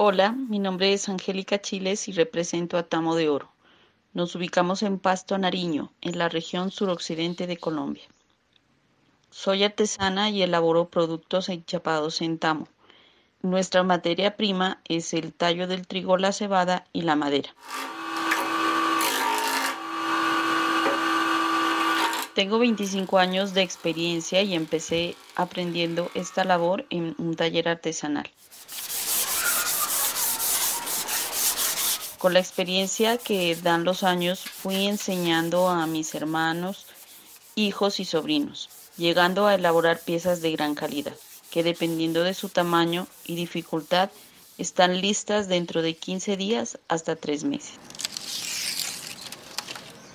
Hola, mi nombre es Angélica Chiles y represento a Tamo de Oro. Nos ubicamos en Pasto, Nariño, en la región suroccidente de Colombia. Soy artesana y elaboro productos enchapados en tamo. Nuestra materia prima es el tallo del trigo, la cebada y la madera. Tengo 25 años de experiencia y empecé aprendiendo esta labor en un taller artesanal. Con la experiencia que dan los años fui enseñando a mis hermanos, hijos y sobrinos, llegando a elaborar piezas de gran calidad, que dependiendo de su tamaño y dificultad están listas dentro de 15 días hasta 3 meses.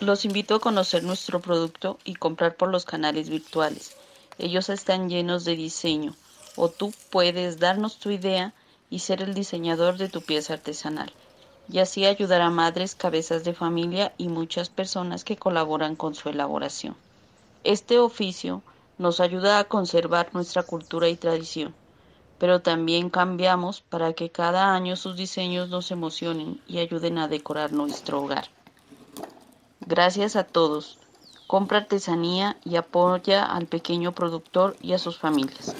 Los invito a conocer nuestro producto y comprar por los canales virtuales. Ellos están llenos de diseño o tú puedes darnos tu idea y ser el diseñador de tu pieza artesanal y así ayudar a madres, cabezas de familia y muchas personas que colaboran con su elaboración. Este oficio nos ayuda a conservar nuestra cultura y tradición, pero también cambiamos para que cada año sus diseños nos emocionen y ayuden a decorar nuestro hogar. Gracias a todos. Compra artesanía y apoya al pequeño productor y a sus familias.